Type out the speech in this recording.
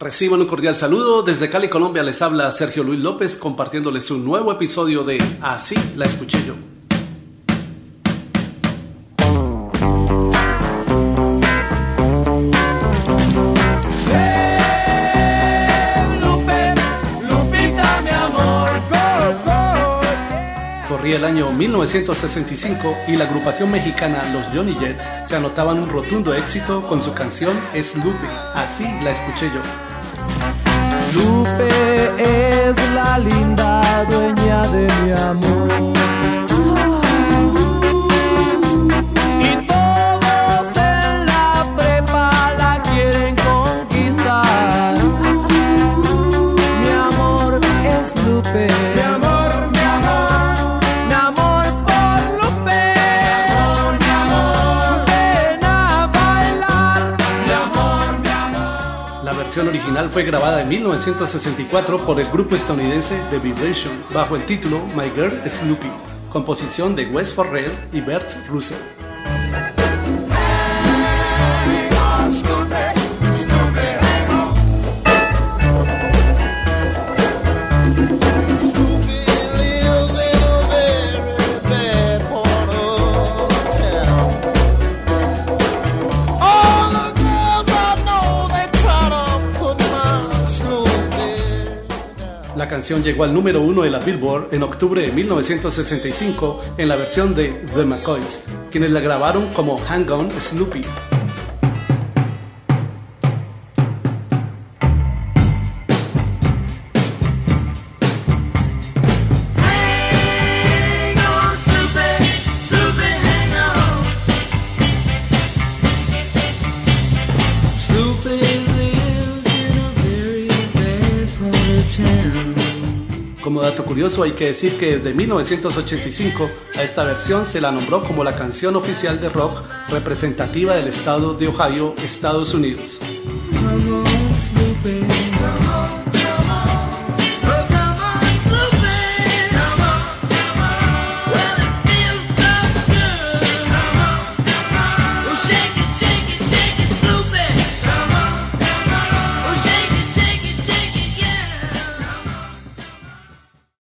Reciban un cordial saludo. Desde Cali, Colombia, les habla Sergio Luis López compartiéndoles un nuevo episodio de Así la escuché yo. Corría el año 1965 y la agrupación mexicana Los Johnny Jets se anotaban un rotundo éxito con su canción Sloopy. Así la escuché yo. Lupe es la linda dueña de mi amor. Y versión original fue grabada en 1964 por el grupo estadounidense The Vibration bajo el título My Girl Snoopy, composición de Wes Forrell y Bert Russell. La canción llegó al número uno de la Billboard en octubre de 1965 en la versión de The McCoys, quienes la grabaron como Hang On Snoopy. Snoopy, Como dato curioso hay que decir que desde 1985 a esta versión se la nombró como la canción oficial de rock representativa del estado de Ohio, Estados Unidos.